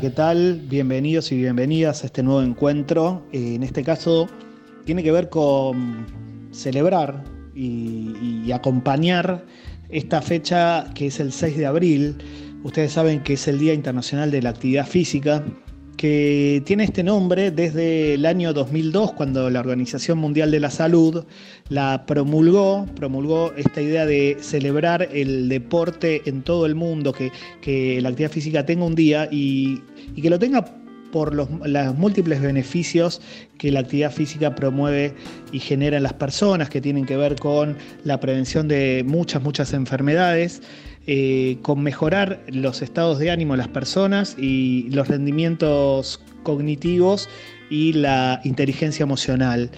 ¿qué tal? Bienvenidos y bienvenidas a este nuevo encuentro. Eh, en este caso tiene que ver con celebrar y, y, acompañar esta fecha que es el 6 de abril. Ustedes saben que es el Día Internacional de la Actividad Física que tiene este nombre desde el año 2002, cuando la Organización Mundial de la Salud la promulgó, promulgó esta idea de celebrar el deporte en todo el mundo, que, la actividad física tenga un día y, que lo tenga por los, múltiples beneficios que la actividad física promueve y genera en las personas, que tienen que ver con la prevención de muchas, muchas enfermedades. Eh, con mejorar los estados de ánimo de las personas y los rendimientos cognitivos y la inteligencia emocional.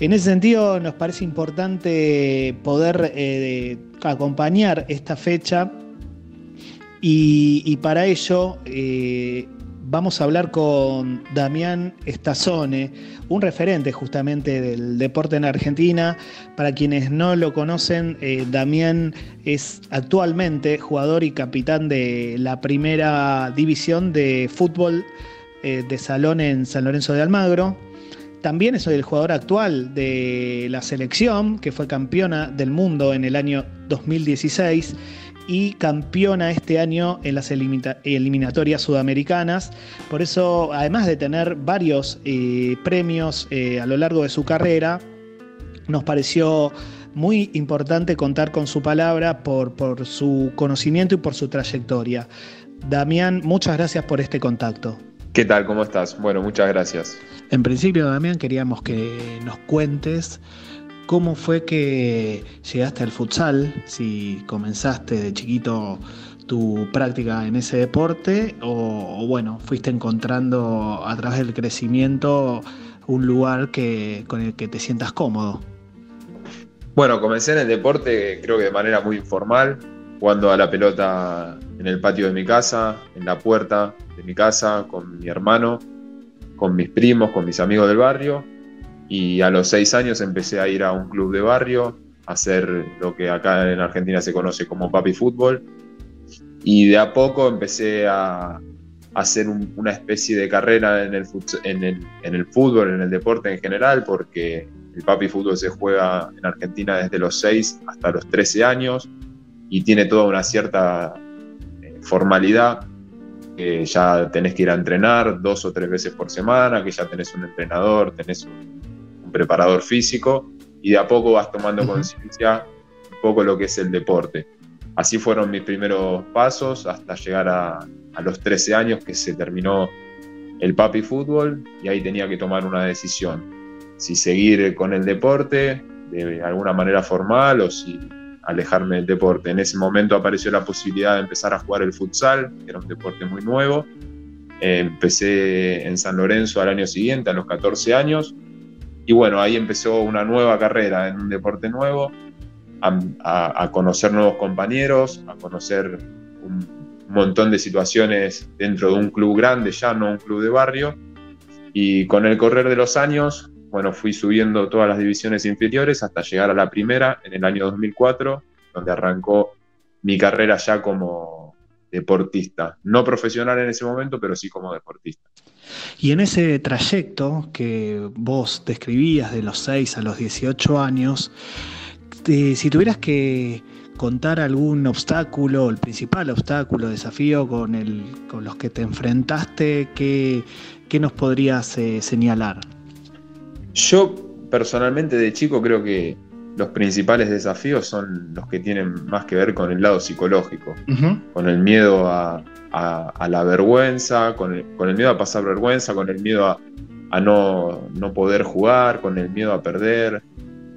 En ese sentido, nos parece importante poder eh, acompañar esta fecha y, para ello eh, vamos a hablar con Damián Estazone, un referente justamente del deporte en Argentina. Para quienes no lo conocen, eh, Damián es actualmente jugador y capitán de la primera división de fútbol eh, de salón en San Lorenzo de Almagro. También es el jugador actual de la selección, que fue campeona del mundo en el año 2016 y campeona este año en las eliminatorias sudamericanas. Por eso, además de tener varios eh, premios eh, a lo largo de su carrera, nos pareció muy importante contar con su palabra por, por su conocimiento y por su trayectoria. Damián, muchas gracias por este contacto. ¿Qué tal? ¿Cómo estás? Bueno, muchas gracias. En principio, Damián, queríamos que nos cuentes ¿Cómo fue que llegaste al futsal? Si comenzaste de chiquito tu práctica en ese deporte o, bueno, fuiste encontrando a través del crecimiento un lugar que, con el que te sientas cómodo. Bueno, comencé en el deporte creo que de manera muy informal, jugando a la pelota en el patio de mi casa, en la puerta de mi casa, con mi hermano, con mis primos, con mis amigos del barrio y a los seis años empecé a ir a un club de barrio, a hacer lo que acá en Argentina se conoce como papi fútbol. Y de a poco empecé a, hacer una especie de carrera en el, en, el, en el fútbol, en el deporte en general, porque el papi fútbol se juega en Argentina desde los 6 hasta los 13 años y tiene toda una cierta eh, formalidad que ya tenés que ir a entrenar dos o tres veces por semana, que ya tenés un entrenador, tenés un, preparador físico y de a poco vas tomando conciencia un poco lo que es el deporte. Así fueron mis primeros pasos hasta llegar a, a los 13 años que se terminó el papi fútbol y ahí tenía que tomar una decisión. Si seguir con el deporte de alguna manera formal o si alejarme del deporte. En ese momento apareció la posibilidad de empezar a jugar el futsal, que era un deporte muy nuevo. empecé en San Lorenzo al año siguiente, a los 14 años, y bueno, ahí empezó una nueva carrera en un deporte nuevo, a, conocer nuevos compañeros, a conocer un montón de situaciones dentro de un club grande, ya no un club de barrio. Y con el correr de los años, bueno, fui subiendo todas las divisiones inferiores hasta llegar a la primera en el año 2004, donde arrancó mi carrera ya como deportista. No profesional en ese momento, pero sí como deportista. Y en ese trayecto que vos describías de los 6 a los 18 años, si tuvieras que contar algún obstáculo, el principal obstáculo, desafío con, el, con los que te enfrentaste, ¿qué, nos podrías eh, señalar? Yo personalmente de chico creo que los principales desafíos son los que tienen más que ver con el lado psicológico, con el miedo a, la vergüenza, con el, miedo a pasar vergüenza, con el miedo a, no, poder jugar, con el miedo a perder.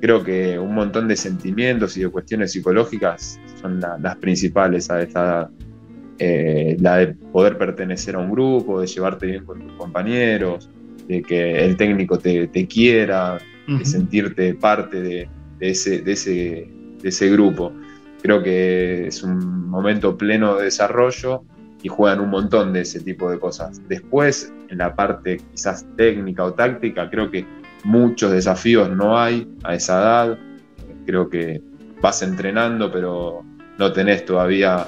Creo que un montón de sentimientos y de cuestiones psicológicas son las principales a esta edad. Eh, la de poder pertenecer a un grupo, de llevarte bien con tus compañeros, de que el técnico te, quiera, de sentirte parte de, de ese, de ese, de ese grupo. Creo que es un momento pleno de desarrollo y juegan un montón de ese tipo de cosas. Después, en la parte quizás técnica o táctica, creo que muchos desafíos no hay a esa edad. Creo que vas entrenando, pero no tenés todavía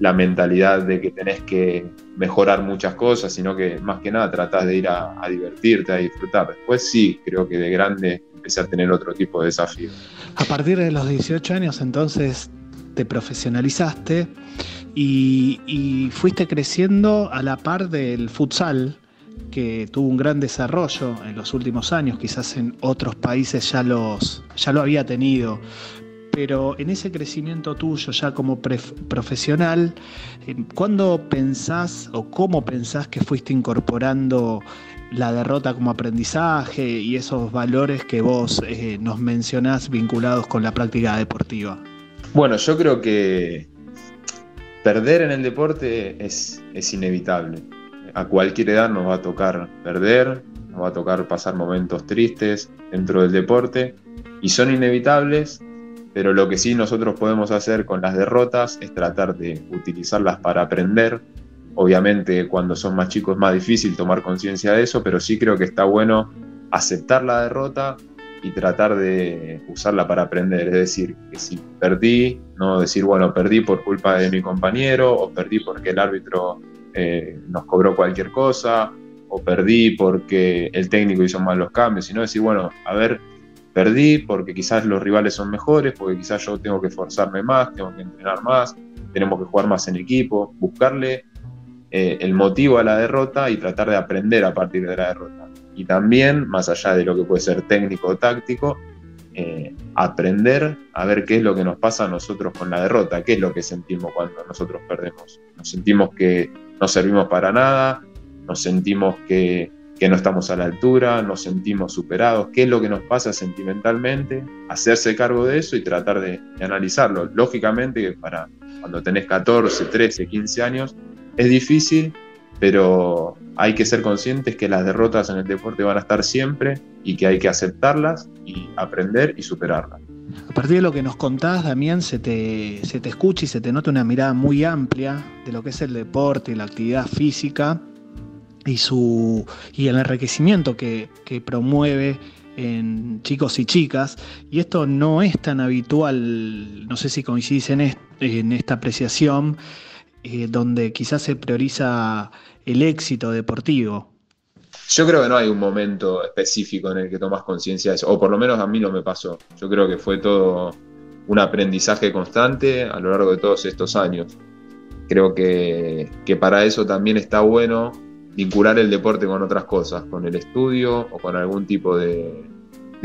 la mentalidad de que tenés que mejorar muchas cosas, sino que más que nada tratás de ir a, divertirte, a disfrutar. Después sí, creo que de grande empecé a tener otro tipo de desafíos. A partir de los 18 años entonces te profesionalizaste y, y fuiste creciendo a la par del futsal, que tuvo un gran desarrollo en los últimos años, quizás en otros países ya, los, ya lo había tenido, pero en ese crecimiento tuyo ya como profesional, eh, ¿cuándo pensás o cómo pensás que fuiste incorporando la derrota como aprendizaje y esos valores que vos eh, nos mencionás vinculados con la práctica deportiva? Bueno, yo creo que perder en el deporte es, es inevitable a cualquier edad nos va a tocar perder, nos va a tocar pasar momentos tristes dentro del deporte y son inevitables, pero lo que sí nosotros podemos hacer con las derrotas es tratar de utilizarlas para aprender. Obviamente cuando son más chicos es más difícil tomar conciencia de eso, pero sí creo que está bueno aceptar la derrota y tratar de usarla para aprender. Es decir, que si perdí, no decir, bueno, perdí por culpa de mi compañero o perdí porque el árbitro eh, nos cobró cualquier cosa o perdí porque el técnico hizo mal los cambios, sino decir, bueno, a ver, perdí porque quizás los rivales son mejores, porque quizás yo tengo que esforzarme más, tengo que entrenar más, tenemos que jugar más en equipo, buscarle eh, el motivo a la derrota y tratar de aprender a partir de la derrota. Y también, más allá de lo que puede ser técnico o táctico, eh, aprender a ver qué es lo que nos pasa a nosotros con la derrota, qué es lo que sentimos cuando nosotros perdemos. Nos sentimos que no servimos para nada, nos sentimos que, no estamos a la altura, nos sentimos superados, qué es lo que nos pasa sentimentalmente, hacerse cargo de eso y tratar de, analizarlo. Lógicamente que para cuando tenés 14, 13, 15 años es difícil, pero hay que ser conscientes que las derrotas en el deporte van a estar siempre y que hay que aceptarlas y aprender y superarlas. A partir de lo que nos contás, Damián, se te, se te escucha y se te nota una mirada muy amplia de lo que es el deporte y la actividad física y, su, y el enriquecimiento que, promueve en chicos y chicas. Y esto no es tan habitual, no sé si coincidís en, en esta apreciación, eh, donde quizás se prioriza el éxito deportivo. Yo creo que no hay un momento específico en el que tomas conciencia de eso, o por lo menos a mí no me pasó. Yo creo que fue todo un aprendizaje constante a lo largo de todos estos años. Creo que, para eso también está bueno vincular el deporte con otras cosas, con el estudio o con algún tipo de,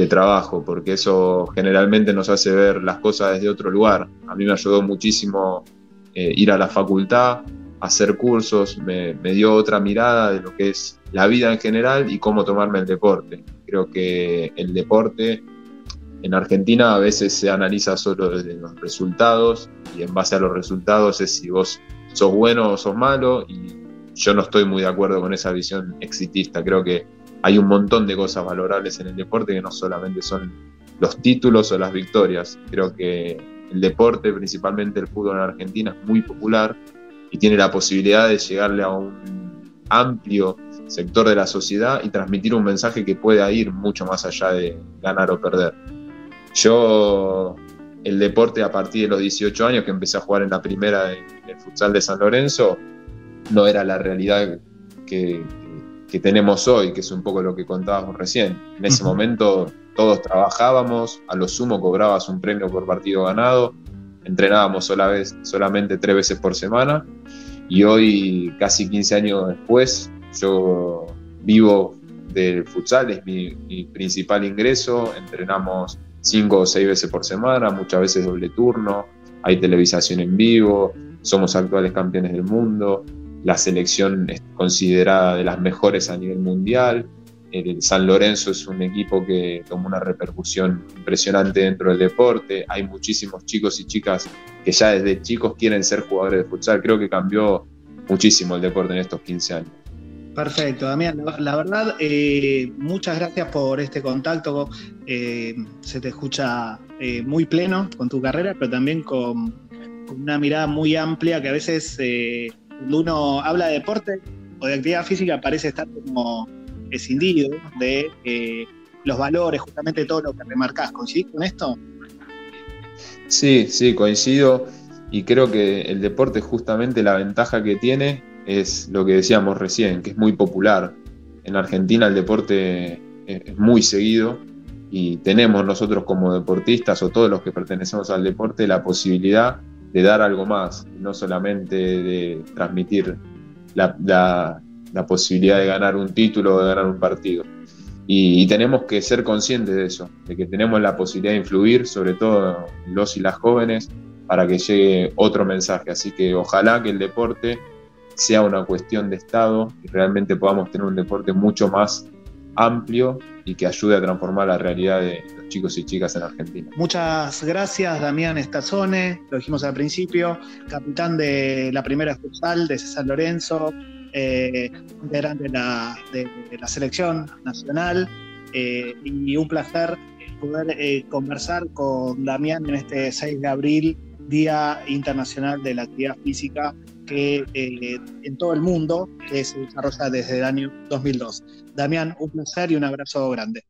trabajo, porque eso generalmente nos hace ver las cosas desde otro lugar. A mí me ayudó muchísimo eh, ir a la facultad, hacer cursos, me, dio otra mirada de lo que es la vida en general y cómo tomarme el deporte. Creo que el deporte en Argentina a veces se analiza solo desde los resultados y en base a los resultados es si vos sos bueno o sos malo y yo no estoy muy de acuerdo con esa visión exitista. Creo que hay un montón de cosas valorables en el deporte que no solamente son los títulos o las victorias. Creo que el deporte, principalmente el fútbol en Argentina, es muy popular y tiene la posibilidad de llegarle a un amplio sector de la sociedad y transmitir un mensaje que pueda ir mucho más allá de ganar o perder. Yo, el deporte a partir de los 18 años que empecé a jugar en la primera en el futsal de San Lorenzo, no era la realidad que, que tenemos hoy, que es un poco lo que contábamos recién. En ese momento todos trabajábamos, a lo sumo cobrabas un premio por partido ganado, entrenábamos solamente tres veces por semana y hoy, casi 15 años después, yo vivo del futsal, es mi, principal ingreso, entrenamos cinco o seis veces por semana, muchas veces doble turno, hay televisación en vivo, somos actuales campeones del mundo, la selección es considerada de las mejores a nivel mundial, el San Lorenzo es un equipo que tomó una repercusión impresionante dentro del deporte. Hay muchísimos chicos y chicas que ya desde chicos quieren ser jugadores de futsal. Creo que cambió muchísimo el deporte en estos 15 años. Perfecto, Damián. La verdad, eh, muchas gracias por este contacto. Eh, se te escucha eh, muy pleno con tu carrera, pero también con, con, una mirada muy amplia que a veces cuando uno habla de deporte o de actividad física parece estar como escindido de eh, los valores, justamente todo lo que remarcás. ¿Coincidís con esto? Sí, sí, coincido y creo que el deporte justamente la ventaja que tiene es lo que decíamos recién, que es muy popular. En Argentina el deporte es muy seguido y tenemos nosotros como deportistas o todos los que pertenecemos al deporte la posibilidad de dar algo más, no solamente de transmitir la, posibilidad de ganar un título o de ganar un partido. Y, tenemos que ser conscientes de eso, de que tenemos la posibilidad de influir, sobre todo los y las jóvenes, para que llegue otro mensaje. Así que ojalá que el deporte sea una cuestión de Estado y realmente podamos tener un deporte mucho más amplio y que ayude a transformar la realidad de los chicos y chicas en Argentina. Muchas gracias, Damián Estazone, lo dijimos al principio, capitán de la primera futsal de César Lorenzo, eh, de la, selección nacional, eh, y un placer poder eh, conversar con Damián en este 6 de abril, Día Internacional de la Actividad Física que en todo el mundo que se desarrolla desde el año 2002. Damián, un placer y un abrazo grande.